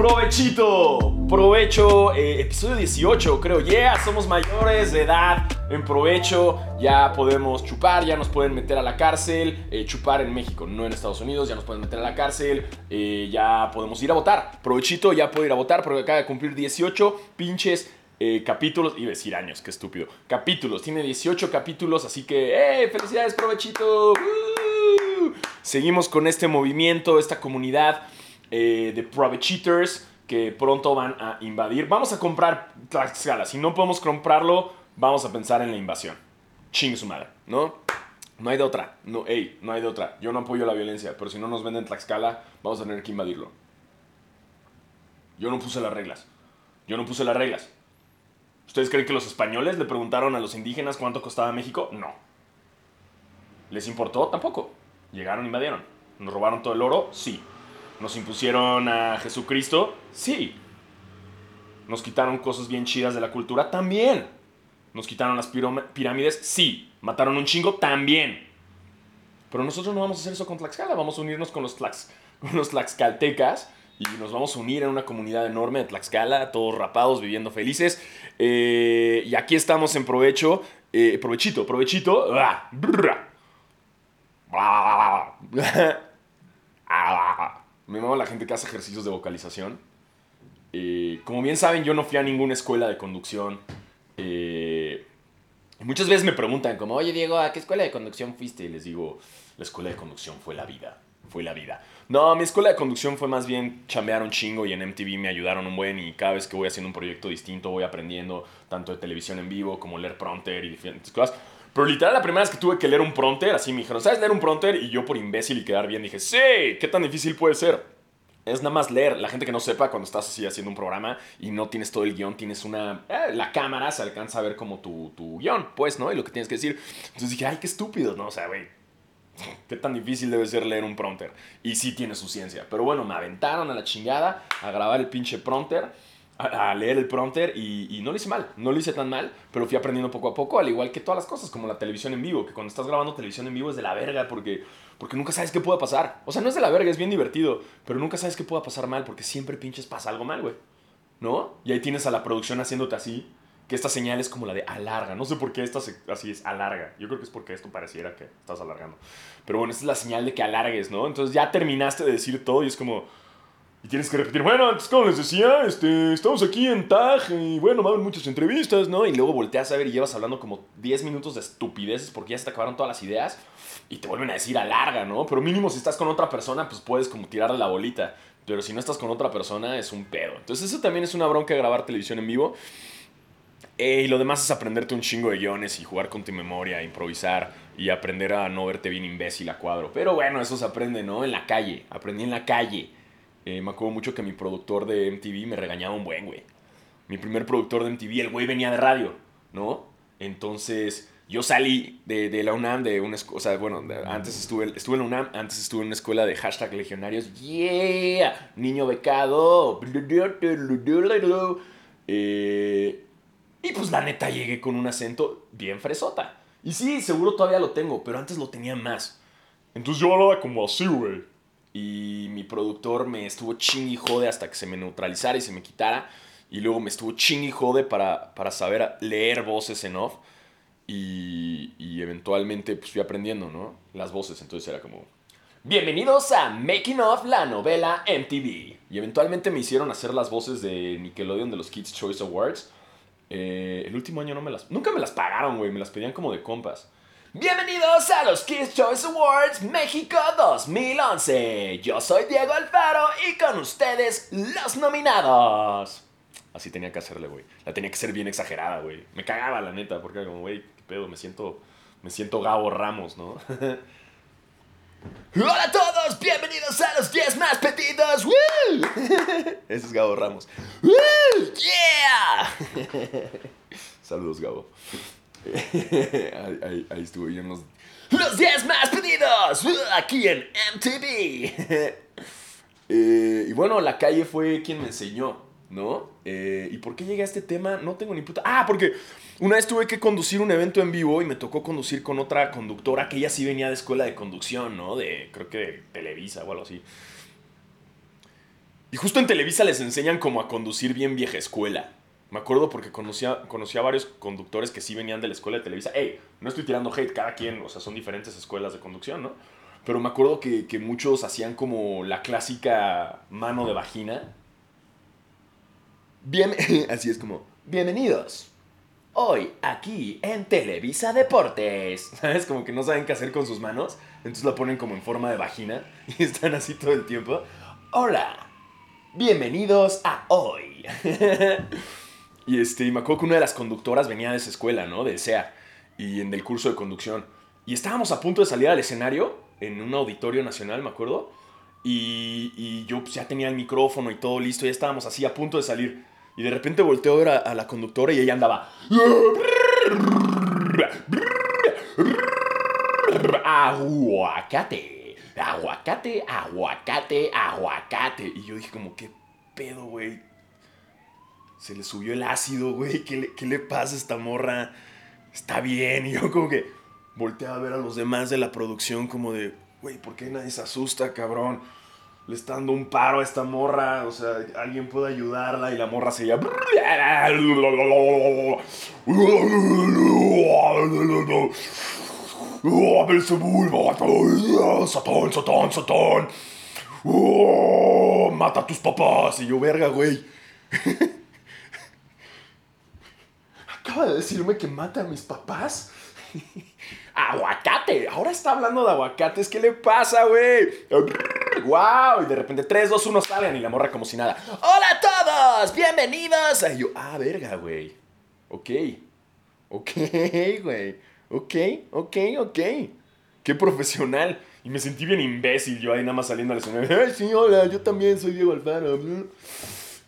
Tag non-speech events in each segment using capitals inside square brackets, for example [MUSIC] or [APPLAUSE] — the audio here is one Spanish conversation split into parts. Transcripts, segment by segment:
Provechito, provecho, eh, episodio 18 creo, yeah, somos mayores de edad, en provecho, ya podemos chupar, ya nos pueden meter a la cárcel, eh, chupar en México, no en Estados Unidos, ya nos pueden meter a la cárcel, eh, ya podemos ir a votar, provechito, ya puedo ir a votar porque acaba de cumplir 18 pinches capítulos, iba a decir años, qué estúpido, capítulos, tiene 18 capítulos, así que, ¡eh! ¡Felicidades, provechito! Seguimos con este movimiento, esta comunidad eh, de Private Cheaters que pronto van a invadir. Vamos a comprar Tlaxcala. Si no podemos comprarlo, vamos a pensar en la invasión. Ching su madre, ¿no? No hay de otra. No, hey, no hay de otra. Yo no apoyo la violencia, pero si no nos venden Tlaxcala, vamos a tener que invadirlo. Yo no puse las reglas. Yo no puse las reglas. ¿Ustedes creen que los españoles le preguntaron a los indígenas cuánto costaba México? No. ¿Les importó? Tampoco. Llegaron, invadieron. ¿Nos robaron todo el oro? Sí. ¿Nos impusieron a Jesucristo? Sí. ¿Nos quitaron cosas bien chidas de la cultura? También. ¿Nos quitaron las pirámides? Sí. ¿Mataron un chingo? También. Pero nosotros no vamos a hacer eso con Tlaxcala. Vamos a unirnos con los, tlax, [LAUGHS] con los tlaxcaltecas y nos vamos a unir en una comunidad enorme de Tlaxcala, todos rapados, viviendo felices. Eh, y aquí estamos en provecho. Eh, provechito, provechito. Me mama la gente que hace ejercicios de vocalización. Eh, como bien saben, yo no fui a ninguna escuela de conducción. Eh, muchas veces me preguntan como, oye Diego, ¿a qué escuela de conducción fuiste? Y les digo, la escuela de conducción fue la vida. Fue la vida. No, mi escuela de conducción fue más bien chambear un chingo y en MTV me ayudaron un buen y cada vez que voy haciendo un proyecto distinto voy aprendiendo tanto de televisión en vivo como leer prompter y diferentes cosas. Pero literal, la primera vez que tuve que leer un pronter, así me dijeron, ¿sabes leer un pronter? Y yo por imbécil y quedar bien dije, sí, ¿qué tan difícil puede ser? Es nada más leer. La gente que no sepa, cuando estás así haciendo un programa y no tienes todo el guion, tienes una... Eh, la cámara se alcanza a ver como tu, tu guion, pues, ¿no? Y lo que tienes que decir. Entonces dije, ay, qué estúpido, ¿no? O sea, güey, ¿Qué tan difícil debe ser leer un prompter? Y sí tiene su ciencia. Pero bueno, me aventaron a la chingada a grabar el pinche prompter a, leer el prompter y, no lo hice mal, no lo hice tan mal, pero fui aprendiendo poco a poco, al igual que todas las cosas, como la televisión en vivo, que cuando estás grabando televisión en vivo es de la verga porque, porque nunca sabes qué pueda pasar. O sea, no es de la verga, es bien divertido, pero nunca sabes qué pueda pasar mal porque siempre pinches pasa algo mal, güey. ¿No? Y ahí tienes a la producción haciéndote así, que esta señal es como la de alarga. No sé por qué esta así es alarga. Yo creo que es porque esto pareciera que estás alargando. Pero bueno, esta es la señal de que alargues, ¿no? Entonces ya terminaste de decir todo y es como y tienes que repetir, bueno, antes como les decía, este, estamos aquí en TAG y bueno, va a haber muchas entrevistas, ¿no? Y luego volteas a ver y llevas hablando como 10 minutos de estupideces porque ya se te acabaron todas las ideas y te vuelven a decir a larga, ¿no? Pero mínimo si estás con otra persona, pues puedes como tirarle la bolita. Pero si no estás con otra persona, es un pedo. Entonces eso también es una bronca grabar televisión en vivo. Eh, y lo demás es aprenderte un chingo de guiones y jugar con tu memoria, improvisar y aprender a no verte bien imbécil a cuadro. Pero bueno, eso se aprende, ¿no? En la calle. Aprendí en la calle. Eh, me acuerdo mucho que mi productor de MTV me regañaba un buen, güey. Mi primer productor de MTV, el güey venía de radio, ¿no? Entonces, yo salí de, la UNAM, de una o sea, bueno, antes estuve, estuve en la UNAM, antes estuve en una escuela de hashtag legionarios, yeah, niño becado, eh, y pues la neta llegué con un acento bien fresota. Y sí, seguro todavía lo tengo, pero antes lo tenía más. Entonces yo hablaba como así, güey y mi productor me estuvo ching y jode hasta que se me neutralizara y se me quitara. Y luego me estuvo ching y jode para, para saber leer voces en off. Y, y, eventualmente pues fui aprendiendo, ¿no? Las voces. Entonces era como... Bienvenidos a Making of la novela MTV. Y eventualmente me hicieron hacer las voces de Nickelodeon de los Kids Choice Awards. Eh, el último año no me las... Nunca me las pagaron, güey. Me las pedían como de compas. Bienvenidos a los Kids Choice Awards México 2011. Yo soy Diego Alfaro y con ustedes los nominados. Así tenía que hacerle, güey. La tenía que ser bien exagerada, güey. Me cagaba la neta, porque era como, güey, qué pedo, me siento, me siento Gabo Ramos, ¿no? [LAUGHS] Hola a todos, bienvenidos a los 10 más pedidos. ¡Woo! [LAUGHS] Ese es Gabo Ramos. ¡Woo! ¡Yeah! [LAUGHS] Saludos, Gabo. [LAUGHS] ahí, ahí, los, los 10 más pedidos aquí en MTV. Eh, y bueno, la calle fue quien me enseñó. ¿No? Eh, ¿Y por qué llegué a este tema? No tengo ni puta... Ah, porque una vez tuve que conducir un evento en vivo y me tocó conducir con otra conductora que ella sí venía de escuela de conducción, ¿no? De, creo que de Televisa o algo así. Y justo en Televisa les enseñan como a conducir bien vieja escuela. Me acuerdo porque conocía, conocía a varios conductores que sí venían de la escuela de Televisa. Ey, no estoy tirando hate, cada quien, o sea, son diferentes escuelas de conducción, ¿no? Pero me acuerdo que, que muchos hacían como la clásica mano de vagina Bien, [LAUGHS] así es como, bienvenidos. Hoy aquí en Televisa Deportes. [LAUGHS] ¿Sabes? Como que no saben qué hacer con sus manos. Entonces la ponen como en forma de vagina. [LAUGHS] Y están así todo el tiempo. Hola. Bienvenidos a hoy. y este, y me acuerdo que una de las conductoras venía de esa escuela, ¿no? Del SEA. Y en el curso de conducción. Y estábamos a punto de salir al escenario. En un auditorio nacional, me acuerdo. Y, y yo pues, ya tenía el micrófono y todo listo. Ya estábamos así a punto de salir. Y de repente volteó a ver a, la conductora y ella andaba. Aguacate, aguacate, aguacate, aguacate. Y yo dije, como, ¿qué pedo, güey? Se le subió el ácido, güey. ¿Qué le, ¿Qué le pasa a esta morra? Está bien. Y yo, como que volteé a ver a los demás de la producción, como de, güey, ¿por qué nadie se asusta, cabrón? Le está dando un paro a esta morra, o sea, alguien puede ayudarla y la morra se llama... Satán, Satán, Satán. mata a tus papás. Y yo, verga, güey. [LAUGHS] Acaba de decirme que mata a mis papás. [LAUGHS] ¡Aguacate! Ahora está hablando de aguacates. ¿Qué le pasa, güey? ¡Wow! Y de repente 3, 2, 1 salen y la morra como si nada. ¡Hola a todos! ¡Bienvenidos! Y yo, ah, verga, güey. Ok. Ok, [LAUGHS] güey. Ok, ok, ok. Qué profesional. Y me sentí bien imbécil yo ahí nada más saliendo al escenario. ¡Ay, sí, hola! Yo también soy Diego Alfaro. [LAUGHS]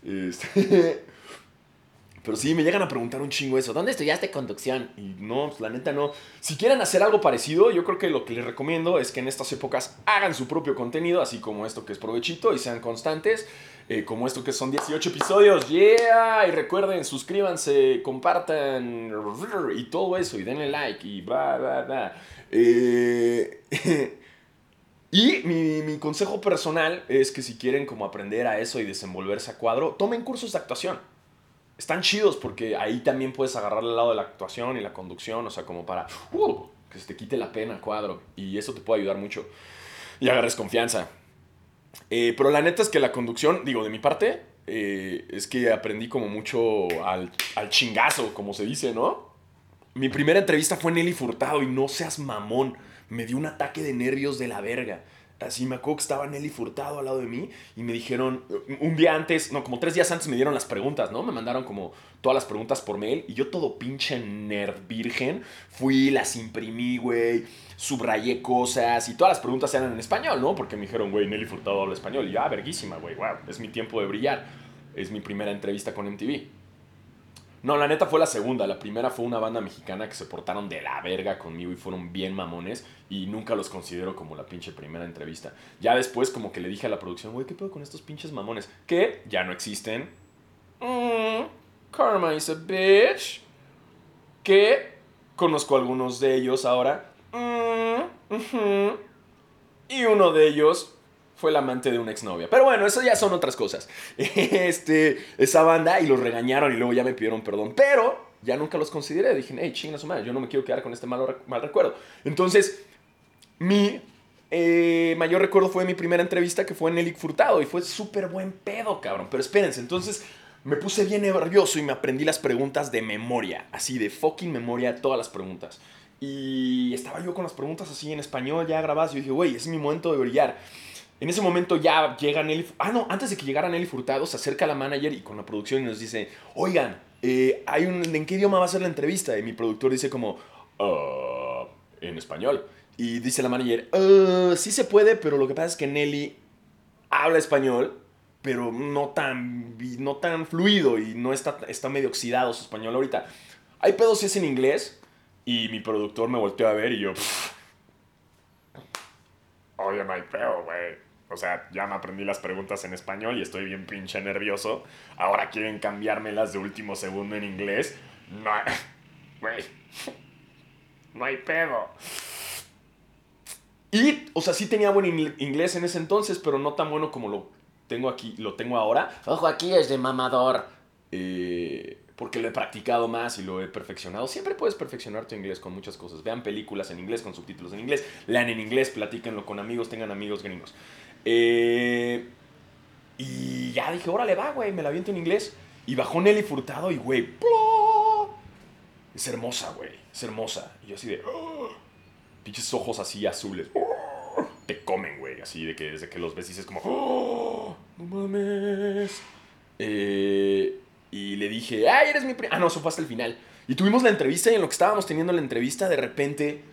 Este... Pero sí, me llegan a preguntar un chingo eso. ¿Dónde estudiaste conducción? Y no, pues, la neta no. Si quieren hacer algo parecido, yo creo que lo que les recomiendo es que en estas épocas hagan su propio contenido, así como esto que es provechito y sean constantes. Eh, como esto que son 18 episodios. ¡Yeah! Y recuerden, suscríbanse, compartan y todo eso. Y denle like y bla, bla, bla. Eh, [LAUGHS] y mi, mi consejo personal es que si quieren como aprender a eso y desenvolverse a cuadro, tomen cursos de actuación están chidos porque ahí también puedes agarrar el lado de la actuación y la conducción, o sea, como para uh, que se te quite la pena el cuadro. Y eso te puede ayudar mucho. Y agarres confianza. Eh, pero la neta es que la conducción, digo, de mi parte, eh, es que aprendí como mucho al, al chingazo, como se dice, ¿no? Mi primera entrevista fue Nelly Furtado y no seas mamón. Me dio un ataque de nervios de la verga. Así me acuerdo que estaba Nelly Furtado al lado de mí y me dijeron, un día antes, no, como tres días antes me dieron las preguntas, ¿no? Me mandaron como todas las preguntas por mail y yo todo pinche nerd virgen, fui, las imprimí, güey, subrayé cosas y todas las preguntas eran en español, ¿no? Porque me dijeron, güey, Nelly Furtado habla español y ya, ah, verguísima, güey, wow, es mi tiempo de brillar, es mi primera entrevista con MTV. No, la neta fue la segunda. La primera fue una banda mexicana que se portaron de la verga conmigo y fueron bien mamones. Y nunca los considero como la pinche primera entrevista. Ya después, como que le dije a la producción, güey, ¿qué pedo con estos pinches mamones? Que ya no existen. Mm, karma is a bitch. Que conozco a algunos de ellos ahora. Mm, y uno de ellos fue el amante de una exnovia. Pero bueno, eso ya son otras cosas. [LAUGHS] Este, esa banda y los regañaron y luego ya me pidieron perdón. Pero ya nunca los consideré. Dije, hey, chinga su madre, yo no me quiero quedar con este mal, mal recuerdo. Entonces, mi eh, mayor recuerdo fue mi primera entrevista que fue en Elic Furtado y fue súper buen pedo, cabrón. Pero espérense, entonces me puse bien nervioso y me aprendí las preguntas de memoria, así de fucking memoria, todas las preguntas. Y estaba yo con las preguntas así en español ya grabadas y yo dije, güey, es mi momento de brillar. En ese momento ya llega Nelly. Ah, no, antes de que llegara Nelly Furtado, se acerca la manager y con la producción y nos dice: Oigan, eh, hay un, ¿en qué idioma va a ser la entrevista? Y mi productor dice, como, uh, en español. Y dice la manager: uh, Sí se puede, pero lo que pasa es que Nelly habla español, pero no tan, no tan fluido y no está, está medio oxidado su español ahorita. Hay pedos si es en inglés. Y mi productor me volteó a ver y yo. Oye, no hay pedo, güey o sea, ya me aprendí las preguntas en español y estoy bien pinche nervioso. Ahora quieren cambiármelas de último segundo en inglés. No, [LAUGHS] güey, [LAUGHS] no hay pedo. Y, o sea, sí tenía buen inglés en ese entonces, pero no tan bueno como lo tengo aquí, lo tengo ahora. Ojo, aquí es de mamador. Eh, porque lo he practicado más y lo he perfeccionado. Siempre puedes perfeccionar tu inglés con muchas cosas. Vean películas en inglés con subtítulos en inglés, lean en inglés, platíquenlo con amigos, tengan amigos gringos. Eh, y ya dije, órale, va, güey, me la aviento en inglés. Y bajó Nelly Furtado y, güey, es hermosa, güey, es hermosa. Y yo así de, oh", pinches ojos así azules. te comen, güey, así de que desde que los ves dices como, oh, no mames. Eh, y le dije, ay, eres mi... Ah, no, eso fue hasta el final. Y tuvimos la entrevista y en lo que estábamos teniendo la entrevista, de repente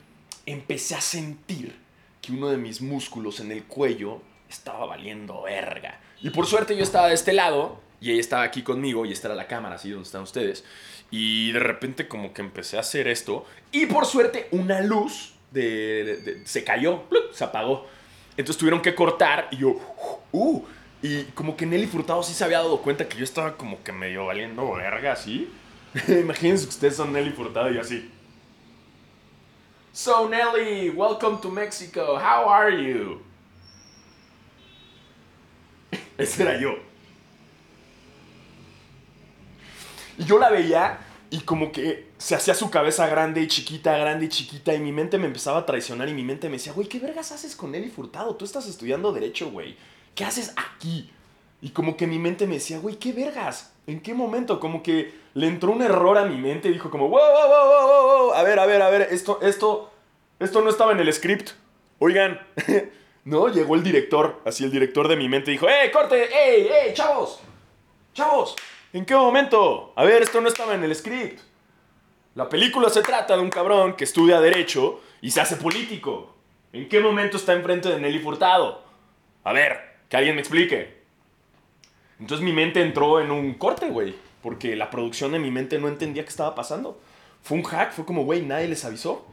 empecé a sentir que uno de mis músculos en el cuello estaba valiendo verga. Y por suerte yo estaba de este lado y ella estaba aquí conmigo y esta era la cámara, así donde están ustedes. Y de repente como que empecé a hacer esto y por suerte una luz de, se cayó, se apagó. Entonces tuvieron que cortar y yo, uh, y como que Nelly Furtado sí se había dado cuenta que yo estaba como que medio valiendo verga así. [LAUGHS] Imagínense que ustedes son Nelly Furtado y así. So Nelly, welcome to Mexico. How are you? [LAUGHS] Ese era yo. Y yo la veía y como que se hacía su cabeza grande y chiquita, grande y chiquita. Y mi mente me empezaba a traicionar y mi mente me decía, güey, ¿qué vergas haces con Nelly Furtado? Tú estás estudiando Derecho, güey. ¿Qué haces aquí? Y como que mi mente me decía, güey, ¿qué vergas? ¿En qué momento? Como que le entró un error a mi mente y dijo como, wow, wow, wow, wow, wow, a ver, a ver, a ver, esto, esto, esto no estaba en el script. Oigan, [LAUGHS] ¿no? Llegó el director, así el director de mi mente dijo, ¡eh, corte! ¡Ey, ey, chavos! ¡Chavos! ¿En qué momento? A ver, esto no estaba en el script. La película se trata de un cabrón que estudia Derecho y se hace político. ¿En qué momento está enfrente de Nelly Furtado? A ver, que alguien me explique. Entonces mi mente entró en un corte, güey. Porque la producción de mi mente no entendía qué estaba pasando. Fue un hack, fue como, güey, nadie les avisó.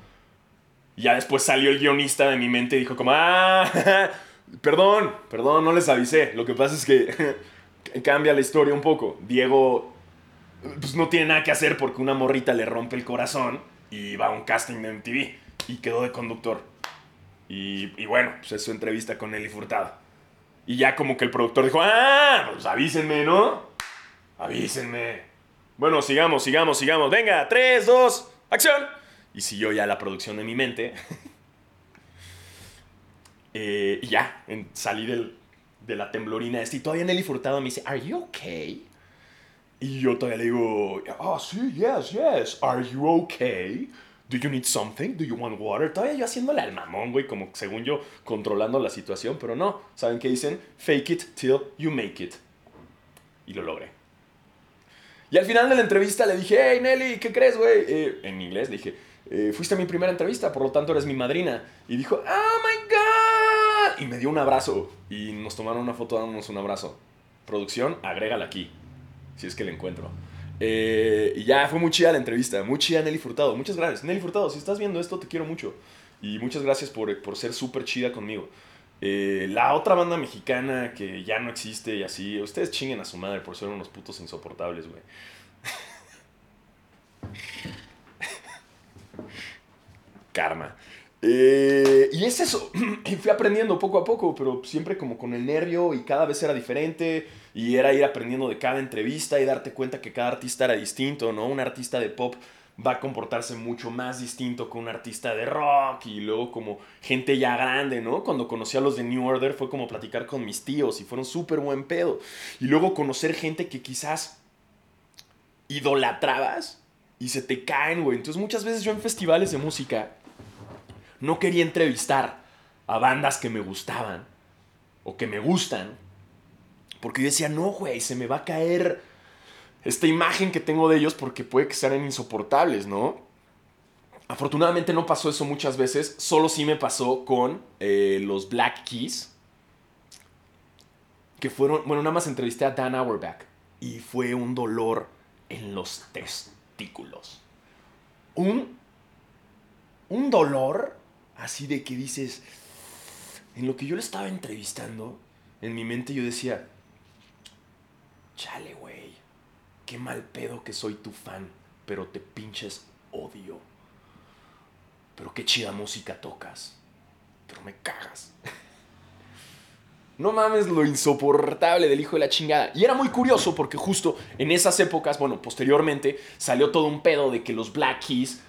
Y ya después salió el guionista de mi mente y dijo como, ah, [LAUGHS] perdón, perdón, no les avisé. Lo que pasa es que [LAUGHS] cambia la historia un poco. Diego pues no tiene nada que hacer porque una morrita le rompe el corazón y va a un casting de MTV y quedó de conductor. Y, y bueno, pues es su entrevista con Nelly Furtado. Y ya como que el productor dijo, ah, pues avísenme, ¿no? Avísenme. Bueno, sigamos, sigamos, sigamos. Venga, 3, 2, acción. Y siguió ya la producción de mi mente. [LAUGHS] eh, y ya, salí del, de la temblorina. Y todavía Nelly Furtado me dice, ¿Are you okay? Y yo todavía le digo, oh, sí, yes, yes. ¿Are you okay? ¿Do you need something? ¿Do you want water? Todavía yo haciéndole al mamón, güey, como según yo controlando la situación, pero no. ¿Saben qué dicen? Fake it till you make it. Y lo logré. Y al final de la entrevista le dije, hey Nelly, ¿qué crees, güey? Eh, en inglés le dije, eh, fuiste a mi primera entrevista, por lo tanto eres mi madrina. Y dijo, oh my god. Y me dio un abrazo. Y nos tomaron una foto dándonos un abrazo. Producción, agrégala aquí, si es que la encuentro. Eh, y ya fue muy chida la entrevista, muy chida Nelly Furtado. Muchas gracias. Nelly Furtado, si estás viendo esto, te quiero mucho. Y muchas gracias por, por ser súper chida conmigo. Eh, la otra banda mexicana que ya no existe y así, ustedes chinguen a su madre por ser unos putos insoportables, güey. [LAUGHS] Karma. Eh, y es eso. y [CLEARS THROAT] fui aprendiendo poco a poco, pero siempre como con el nervio y cada vez era diferente. Y era ir aprendiendo de cada entrevista y darte cuenta que cada artista era distinto, ¿no? Un artista de pop va a comportarse mucho más distinto que un artista de rock y luego como gente ya grande, ¿no? Cuando conocí a los de New Order fue como platicar con mis tíos y fueron súper buen pedo. Y luego conocer gente que quizás idolatrabas y se te caen, güey. Entonces muchas veces yo en festivales de música no quería entrevistar a bandas que me gustaban o que me gustan porque yo decía, no, güey, se me va a caer esta imagen que tengo de ellos porque puede que sean insoportables, ¿no? Afortunadamente no pasó eso muchas veces, solo sí me pasó con eh, los Black Keys, que fueron, bueno, nada más entrevisté a Dan Auerbach y fue un dolor en los testículos. Un, un dolor así de que dices, en lo que yo le estaba entrevistando, en mi mente yo decía, chale, güey, qué mal pedo que soy tu fan, pero te pinches odio. Pero qué chida música tocas, pero me cagas. No mames lo insoportable del hijo de la chingada. Y era muy curioso porque justo en esas épocas, bueno, posteriormente salió todo un pedo de que los Black Keys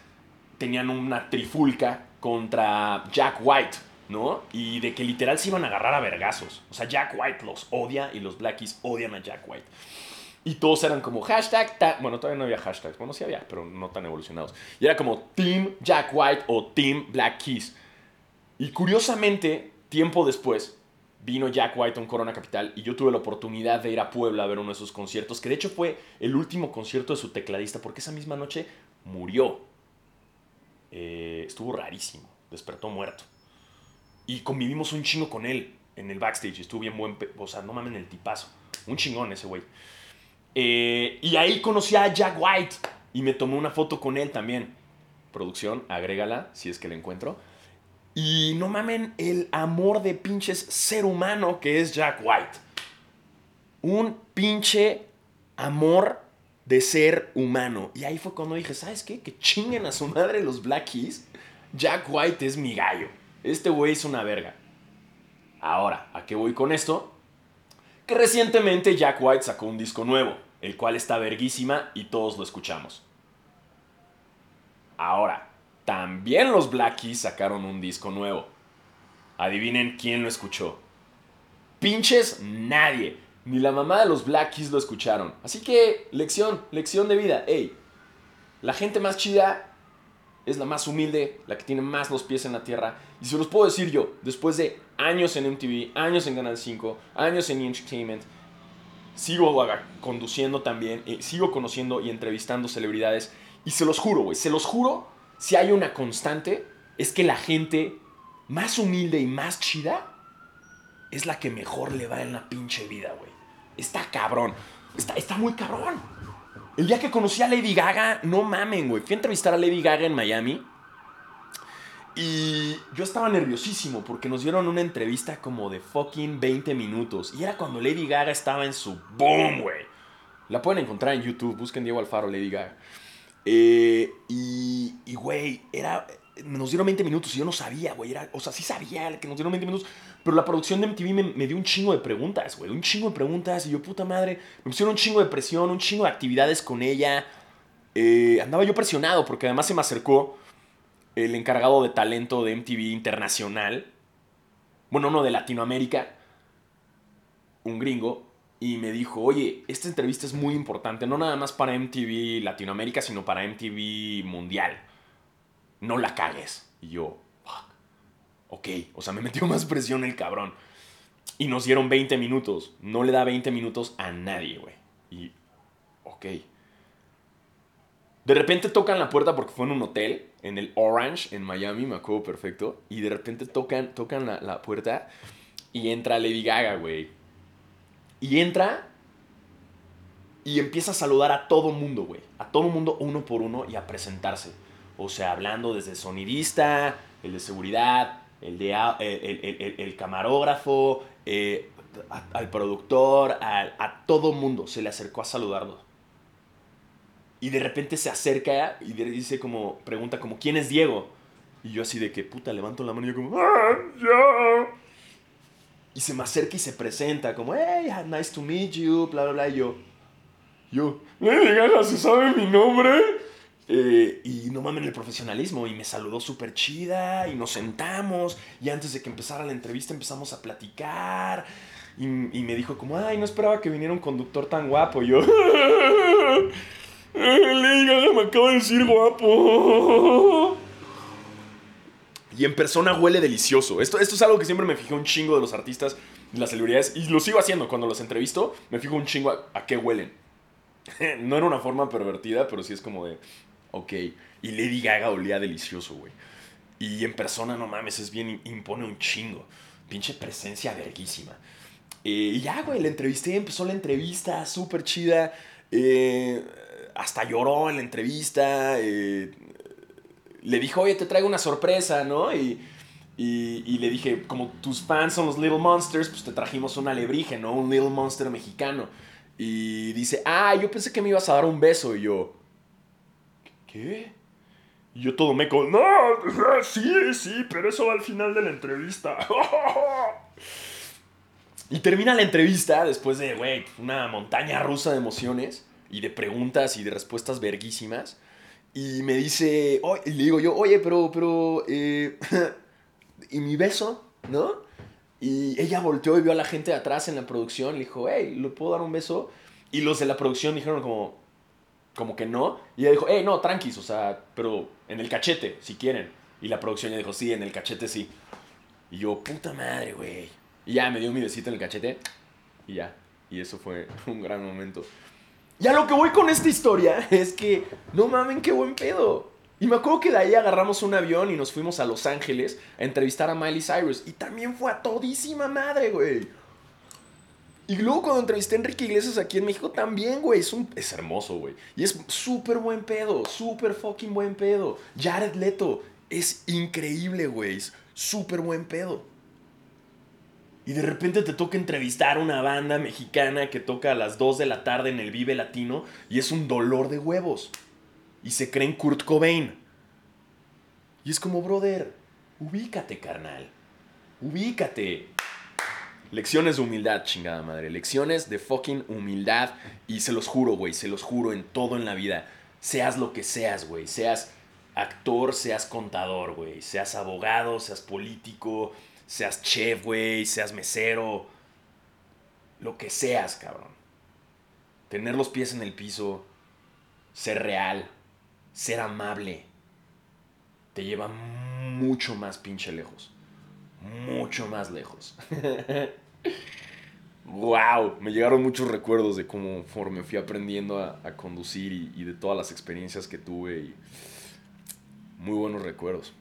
tenían una trifulca contra Jack White, ¿no? Y de que literal se iban a agarrar a vergazos. O sea, Jack White los odia y los Black Keys odian a Jack White. Y todos eran como hashtag, bueno, todavía no había hashtags, bueno, sí había, pero no tan evolucionados. Y era como Team Jack White o Team Black Keys. Y curiosamente, tiempo después, vino Jack White a un Corona Capital y yo tuve la oportunidad de ir a Puebla a ver uno de sus conciertos, que de hecho fue el último concierto de su tecladista, porque esa misma noche murió. Eh, estuvo rarísimo, despertó muerto. Y convivimos un chingo con él en el backstage, estuvo bien buen, o sea, no mames el tipazo, un chingón ese güey. Eh, y ahí conocí a Jack White y me tomé una foto con él también. Producción, agrégala si es que la encuentro. Y no mamen el amor de pinches ser humano que es Jack White. Un pinche amor de ser humano. Y ahí fue cuando dije, ¿sabes qué? Que chinguen a su madre los Black. Jack White es mi gallo. Este güey es una verga. Ahora, ¿a qué voy con esto? Que recientemente Jack White sacó un disco nuevo, el cual está verguísima y todos lo escuchamos. Ahora, también los Black Keys sacaron un disco nuevo. Adivinen quién lo escuchó. Pinches nadie. Ni la mamá de los Black Keys lo escucharon. Así que, lección, lección de vida. Ey, la gente más chida es la más humilde, la que tiene más los pies en la tierra. Y se los puedo decir yo, después de años en MTV, años en Canal 5, años en Entertainment, sigo conduciendo también, eh, sigo conociendo y entrevistando celebridades. Y se los juro, güey, se los juro si hay una constante, es que la gente más humilde y más chida es la que mejor le va en la pinche vida, güey. Está cabrón. Está, está muy cabrón. El día que conocí a Lady Gaga, no mamen, güey. Fui a entrevistar a Lady Gaga en Miami. Y yo estaba nerviosísimo porque nos dieron una entrevista como de fucking 20 minutos. Y era cuando Lady Gaga estaba en su boom, güey. La pueden encontrar en YouTube. Busquen Diego Alfaro, Lady Gaga. Eh, y, güey, era. Nos dieron 20 minutos y yo no sabía, güey. o sea, sí sabía que nos dieron 20 minutos. Pero la producción de MTV me, dio un chingo de preguntas, güey. Un chingo de preguntas. Y yo, puta madre. Me pusieron un chingo de presión, un chingo de actividades con ella. Eh, andaba yo presionado porque además se me acercó el encargado de talento de MTV Internacional. Bueno, no, de Latinoamérica. Un gringo y me dijo, oye, esta entrevista es muy importante, no nada más para MTV Latinoamérica, sino para MTV Mundial. No la cagues. Y yo. Ok, o sea, me metió más presión el cabrón. Y nos dieron 20 minutos. No le da 20 minutos a nadie, güey. Y, ok. De repente tocan la puerta porque fue en un hotel, en el Orange, en Miami, me acuerdo perfecto. Y de repente tocan, tocan la, la puerta y entra Lady Gaga, güey y entra y empieza a saludar a todo mundo, güey. A todo mundo uno por uno y a presentarse. O sea, hablando desde sonidista, el de seguridad, el, de, el, camarógrafo, eh, al productor, a, a, todo mundo. Se le acercó a saludarlo. Y de repente se acerca y dice como, pregunta como, ¿quién es Diego? Y yo así de que, puta, levanto la mano y yo como, ¡ah, yo! Y se me acerca y se presenta como, hey, nice to meet you, bla, bla, bla. Y yo, yo, Lady Gaga, ¿se sabe mi nombre? Eh, y no mames el profesionalismo. Y me saludó súper chida. Y nos sentamos. Y antes de que empezara la entrevista empezamos a platicar. Y, me dijo como, ay, no esperaba que viniera un conductor tan guapo. Y yo, Lady Gaga me acaba de decir guapo. Y en persona huele delicioso. Esto, esto es algo que siempre me fijo un chingo de los artistas y las celebridades. Y lo sigo haciendo cuando los entrevisto. Me fijo un chingo a, qué huelen. [LAUGHS] no era una forma pervertida, pero sí es como de. Ok. Y Lady Gaga olía delicioso, güey. Y en persona, no mames, es bien, impone un chingo. Pinche presencia verguísima. Eh, y ya, güey, la entrevisté, empezó la entrevista, súper chida. Eh, hasta lloró en la entrevista. Eh, le dijo, oye, te traigo una sorpresa, ¿no? Y, Y, y, le dije, como tus fans son los Little Monsters, pues te trajimos un alebrije, ¿no? Un Little Monster mexicano. Y dice, ah, yo pensé que me ibas a dar un beso. Y yo, ¿qué? Y yo todo meco, no, [LAUGHS] sí, sí, pero eso va al final de la entrevista. [LAUGHS] y termina la entrevista después de, güey, una montaña rusa de emociones y de preguntas y de respuestas verguísimas. Y me dice, y le digo yo, oye, pero, pero, eh, [LAUGHS] ¿y mi beso? ¿No? Y ella volteó y vio a la gente de atrás en la producción. Le dijo, hey, ¿le puedo dar un beso? Y los de la producción dijeron como, como que no. Y ella dijo, hey, no, tranquis, o sea, pero en el cachete, si quieren. Y la producción ya dijo, sí, en el cachete sí. Y yo, puta madre, güey. Y ya me dio mi besito en el cachete. Y ya. Y eso fue [LAUGHS] un gran momento. Ya lo que voy con esta historia [LAUGHS] es que, no mamen, qué buen pedo. Y me acuerdo que de ahí agarramos un avión y nos fuimos a Los Ángeles a entrevistar a Miley Cyrus. Y también fue a todísima madre, güey. Y luego cuando entrevisté a Enrique Iglesias aquí en México también, güey. Es, un, es hermoso, güey. Y es súper buen pedo. Súper fucking buen pedo. Jared Leto es increíble, güey. Súper buen pedo. Y de repente te toca entrevistar a una banda mexicana que toca a las 2 de la tarde en el Vive Latino y es un dolor de huevos y se creen Kurt Cobain. Y es como, brother, ubícate, carnal. Ubícate. Lecciones de humildad, chingada madre. Lecciones de fucking humildad. Y se los juro, güey, se los juro en todo en la vida. Seas lo que seas, güey. Seas actor, seas contador, güey. Seas abogado, seas político, seas chef, güey. Seas mesero. Lo que seas, cabrón. Tener los pies en el piso. Ser real ser amable te lleva mucho más pinche lejos. Mucho más lejos. wow, me llegaron muchos recuerdos de cómo me fui aprendiendo a, conducir y, de todas las experiencias que tuve. Y muy buenos recuerdos.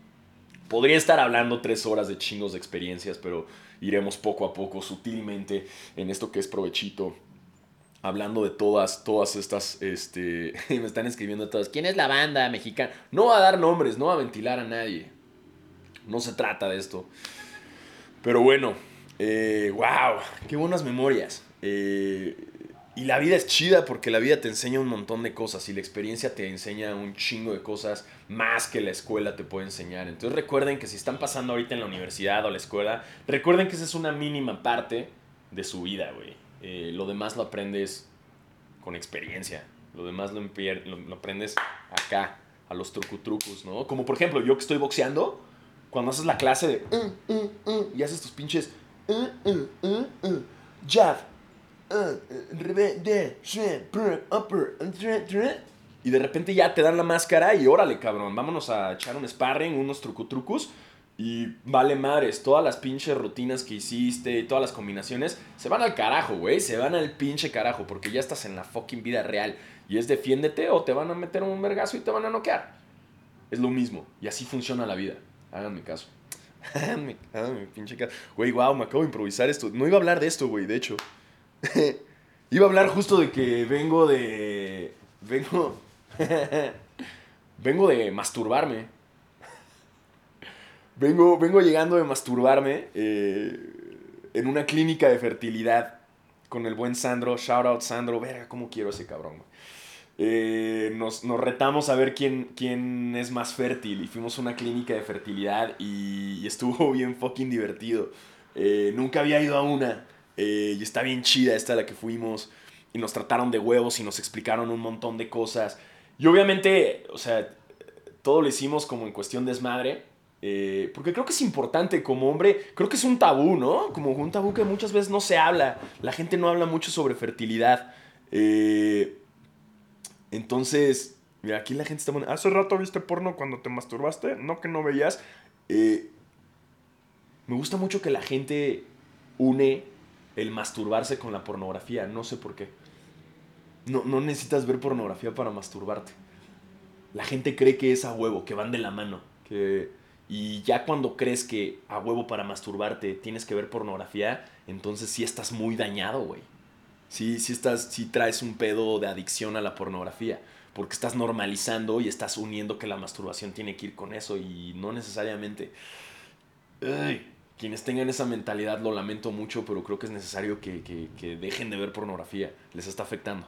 Podría estar hablando tres horas de chingos de experiencias, pero iremos poco a poco, sutilmente, en esto que es provechito hablando de todas, todas estas, este, [LAUGHS] me están escribiendo todas, ¿quién es la banda mexicana? No va a dar nombres, no va a ventilar a nadie. No se trata de esto. Pero bueno, eh, wow, qué buenas memorias. Eh, y la vida es chida porque la vida te enseña un montón de cosas y la experiencia te enseña un chingo de cosas más que la escuela te puede enseñar. Entonces recuerden que si están pasando ahorita en la universidad o la escuela, recuerden que esa es una mínima parte de su vida, güey. Eh, lo demás lo aprendes con experiencia. Lo demás lo, lo, aprendes acá, a los trucutrucos, ¿no? Como por ejemplo, yo que estoy boxeando, cuando haces la clase de... Uh, uh, y haces tus pinches... y de repente ya te dan la máscara y órale, cabrón, vámonos a echar un sparring, unos trucutrucos. Y vale madres, todas las pinches rutinas que hiciste y todas las combinaciones se van al carajo, güey. Se van al pinche carajo porque ya estás en la fucking vida real. Y es defiéndete o te van a meter un vergazo y te van a noquear. Es lo mismo. Y así funciona la vida. Háganme caso. [LAUGHS] háganme, háganme pinche caso. Güey, wow, me acabo de improvisar esto. No iba a hablar de esto, güey, de hecho. [LAUGHS] iba a hablar justo de que vengo de... Vengo... [LAUGHS] vengo de masturbarme. Vengo, vengo llegando de masturbarme eh, en una clínica de fertilidad con el buen Sandro. Shout out Sandro. Verga, cómo quiero ese cabrón. Eh, nos, retamos a ver quién, quién es más fértil y fuimos a una clínica de fertilidad y, estuvo [LAUGHS] bien fucking divertido. Eh, nunca había ido a una y está bien chida esta la que fuimos y nos trataron de huevos y nos explicaron un montón de cosas. Y obviamente, o sea, todo lo hicimos como en cuestión desmadre eh, porque creo que es importante como hombre, creo que es un tabú, ¿no? Como un tabú que muchas veces no se habla. La gente no habla mucho sobre fertilidad. Eh, entonces, mira, aquí la gente está hace rato viste porno cuando te masturbaste, no que no veías. Eh, me gusta mucho que la gente une el masturbarse con la pornografía, no sé por qué. No, no necesitas ver pornografía para masturbarte. La gente cree que es a huevo, que van de la mano, que y ya cuando crees que a huevo para masturbarte tienes que ver pornografía, entonces sí estás muy dañado, güey. Sí, sí, estás, sí traes un pedo de adicción a la pornografía. Porque estás normalizando y estás uniendo que la masturbación tiene que ir con eso y no necesariamente. quienes tengan esa mentalidad lo lamento mucho, pero creo que es necesario que, que dejen de ver pornografía. Les está afectando.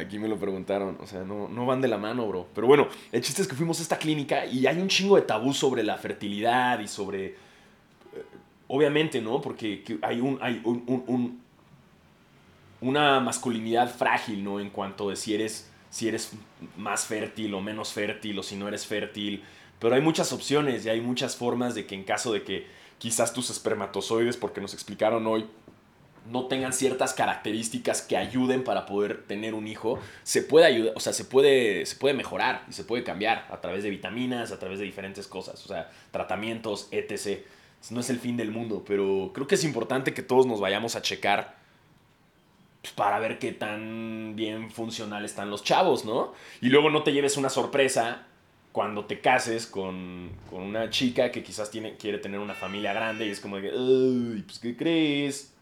Aquí me lo preguntaron, o sea, no, no van de la mano, bro. Pero bueno, el chiste es que fuimos a esta clínica y hay un chingo de tabú sobre la fertilidad y sobre... Eh, obviamente, ¿no? Porque hay un... Hay un, una masculinidad frágil, ¿no? En cuanto de si eres, si eres más fértil o menos fértil o si no eres fértil. Pero hay muchas opciones y hay muchas formas de que en caso de que quizás tus espermatozoides, porque nos explicaron hoy, no tengan ciertas características que ayuden para poder tener un hijo, se puede ayudar, o sea, se puede, se puede mejorar y se puede cambiar a través de vitaminas, a través de diferentes cosas, o sea, tratamientos, etc. No es el fin del mundo, pero creo que es importante que todos nos vayamos a checar pues, para ver qué tan bien funcional están los chavos, ¿no? Y luego no te lleves una sorpresa cuando te cases con, una chica que quizás tiene, quiere tener una familia grande y es como de, Ay, pues, ¿qué crees?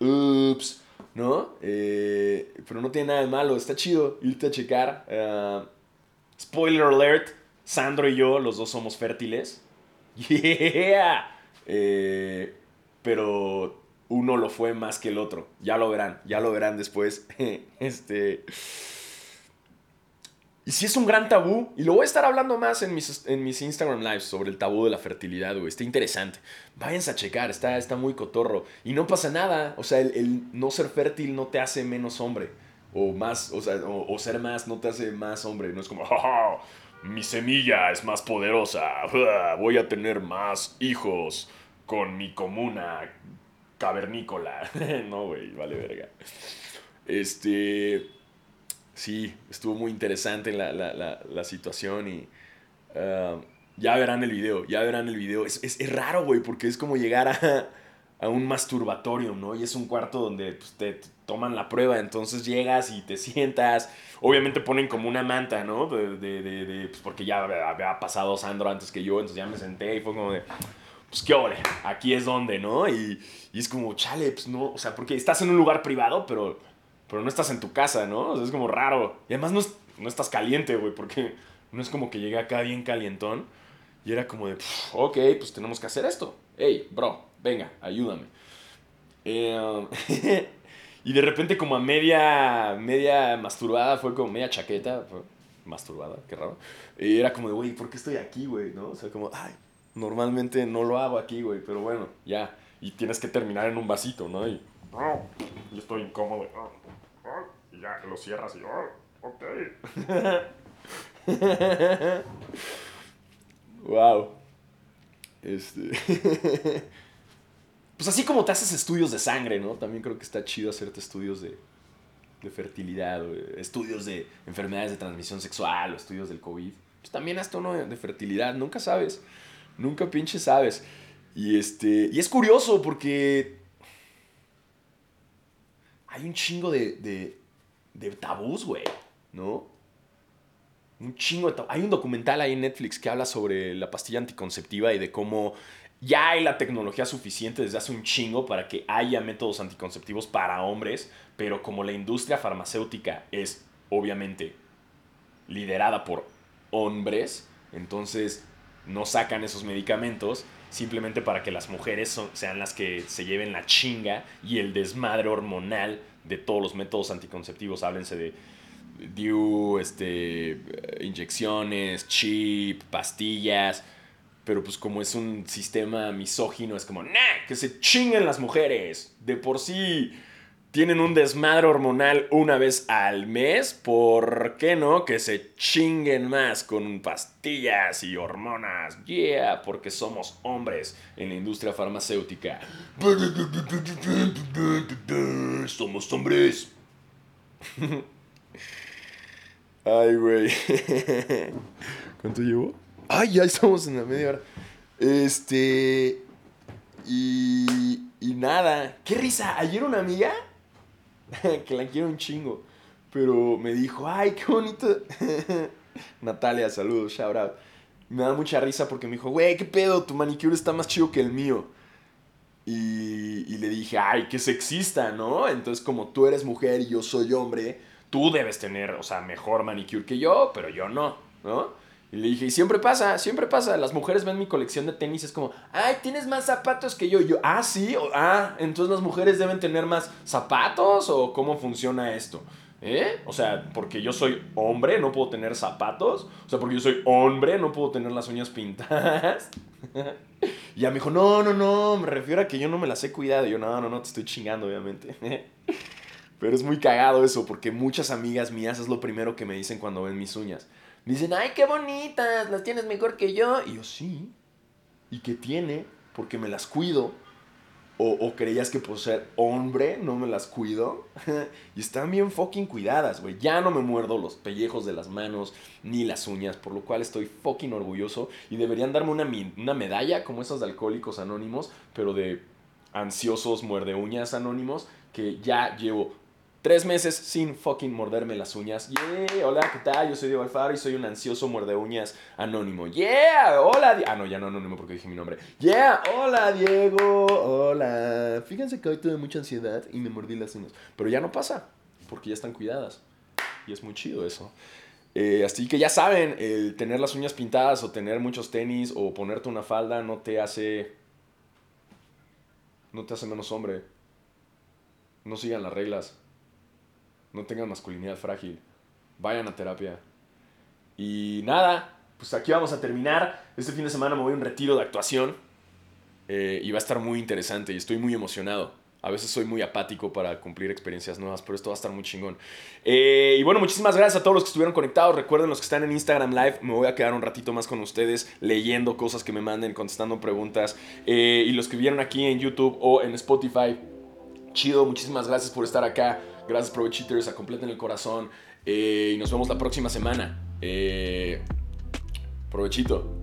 ups, ¿no? Eh, pero no tiene nada de malo, está chido irte a checar. Eh, spoiler alert, Sandro y yo, los dos somos fértiles. [LAUGHS] Yeah. Eh, pero uno lo fue más que el otro. Ya lo verán, ya lo verán después. [LAUGHS] este... Y si es un gran tabú, y lo voy a estar hablando más en mis, en mis Instagram Lives sobre el tabú de la fertilidad, güey. Está interesante. Váyanse a checar, está, está muy cotorro. Y no pasa nada. O sea, el, no ser fértil no te hace menos hombre. O más, o sea, o, ser más no te hace más hombre. No es como, [LAUGHS] mi semilla es más poderosa. [LAUGHS] voy a tener más hijos con mi comuna cavernícola. [LAUGHS] no, güey, vale verga. Este sí, estuvo muy interesante la, la, situación y uh, ya verán el video, ya verán el video. Es, es, raro, güey, porque es como llegar a, a, un masturbatorio, ¿no? Y es un cuarto donde pues, te, toman la prueba, entonces llegas y te sientas. Obviamente ponen como una manta, ¿no? De, de, de, pues porque ya había pasado Sandro antes que yo, entonces ya me senté y fue como de pues qué ole, aquí es donde, ¿no? Y, y, es como, chale, pues no, o sea, porque estás en un lugar privado, pero pero no estás en tu casa, ¿no? O sea, es como raro. Y además no, no estás caliente, güey, porque no es como que llegué acá bien calientón y era como de, ok, pues tenemos que hacer esto. Hey, bro, venga, ayúdame. Eh, [LAUGHS] y de repente como a media, media masturbada, fue como media chaqueta, masturbada, qué raro. Y era como de, güey, ¿por qué estoy aquí, güey? ¿No? O sea, como, ay, normalmente no lo hago aquí, güey, pero bueno, ya. Y tienes que terminar en un vasito, ¿no? Y, y estoy incómodo y ya lo cierras y, ok. [LAUGHS] wow. Este. [LAUGHS] pues así como te haces estudios de sangre, ¿no? También creo que está chido hacerte estudios de, de fertilidad, o estudios de enfermedades de transmisión sexual, o estudios del COVID. Pues también hasta uno de, fertilidad, nunca sabes. Nunca pinche sabes. Y este. Y es curioso porque. Hay un chingo de, de tabús, güey, ¿no? Un chingo de tabús. Hay un documental ahí en Netflix que habla sobre la pastilla anticonceptiva y de cómo ya hay la tecnología suficiente desde hace un chingo para que haya métodos anticonceptivos para hombres, pero como la industria farmacéutica es obviamente liderada por hombres, entonces no sacan esos medicamentos simplemente para que las mujeres sean las que se lleven la chinga y el desmadre hormonal de todos los métodos anticonceptivos, háblense de DIU, este, inyecciones, chip, pastillas, pero pues como es un sistema misógino, es como, nah, que se chinguen las mujeres, de por sí tienen un desmadre hormonal una vez al mes, ¿por qué no? Que se chinguen más con pastillas y hormonas. Yeah, porque somos hombres en la industria farmacéutica. Somos hombres. [LAUGHS] Ay, güey. [LAUGHS] ¿Cuánto llevo? Ay, ya estamos en la media hora. Este. Y. Y nada. ¡Qué risa! Ayer una amiga [LAUGHS] que la quiero un chingo. Pero me dijo, ay, qué bonito. [LAUGHS] Natalia, saludos, shout out. Me da mucha risa porque me dijo, güey, qué pedo, tu manicure está más chido que el mío. Y, y, le dije, ay, qué sexista, ¿no? Entonces, como tú eres mujer y yo soy hombre, tú debes tener, o sea, mejor manicure que yo, pero yo no, ¿no? Y le dije, y siempre pasa, siempre pasa. Las mujeres ven mi colección de tenis, es como, ay, tienes más zapatos que yo. Y yo, ah, sí, ah, entonces las mujeres deben tener más zapatos o cómo funciona esto. ¿Eh? O sea, porque yo soy hombre, no puedo tener zapatos. O sea, porque yo soy hombre, no puedo tener las uñas pintadas. [LAUGHS] y ya me dijo, no, no, no, me refiero a que yo no me las he cuidado. Y yo, no, no, no, te estoy chingando, obviamente. [LAUGHS] Pero es muy cagado eso, porque muchas amigas mías es lo primero que me dicen cuando ven mis uñas. Dicen, ay, qué bonitas, las tienes mejor que yo. Y yo, sí. ¿Y qué tiene? Porque me las cuido. O, creías que por ser hombre no me las cuido. [LAUGHS] y están bien fucking cuidadas, güey. Ya no me muerdo los pellejos de las manos ni las uñas, por lo cual estoy fucking orgulloso. Y deberían darme una, una medalla como esas de alcohólicos anónimos, pero de ansiosos muerde uñas anónimos, que ya llevo Tres meses sin fucking morderme las uñas. Yeah, hola, ¿qué tal? Yo soy Diego Alfaro y soy un ansioso muerde uñas anónimo. Yeah, hola. ah, no, ya no anónimo porque dije mi nombre. Yeah, hola Diego, hola. Fíjense que hoy tuve mucha ansiedad y me mordí las uñas. Pero ya no pasa, porque ya están cuidadas. Y es muy chido eso. Eh, así que ya saben, el tener las uñas pintadas o tener muchos tenis o ponerte una falda no te hace. No te hace menos hombre. No sigan las reglas no tengan masculinidad frágil, vayan a terapia. Y nada, pues aquí vamos a terminar. Este fin de semana me voy a un retiro de actuación eh, y va a estar muy interesante y estoy muy emocionado. A veces soy muy apático para cumplir experiencias nuevas, pero esto va a estar muy chingón. Eh, y bueno, muchísimas gracias a todos los que estuvieron conectados. Recuerden los que están en Instagram Live, me voy a quedar un ratito más con ustedes leyendo cosas que me manden, contestando preguntas. Eh, y los que vieron aquí en YouTube o en Spotify, chido, muchísimas gracias por estar acá. Gracias, Provecheaters. A completen el corazón. Eh, y nos vemos la próxima semana. Eh, provechito.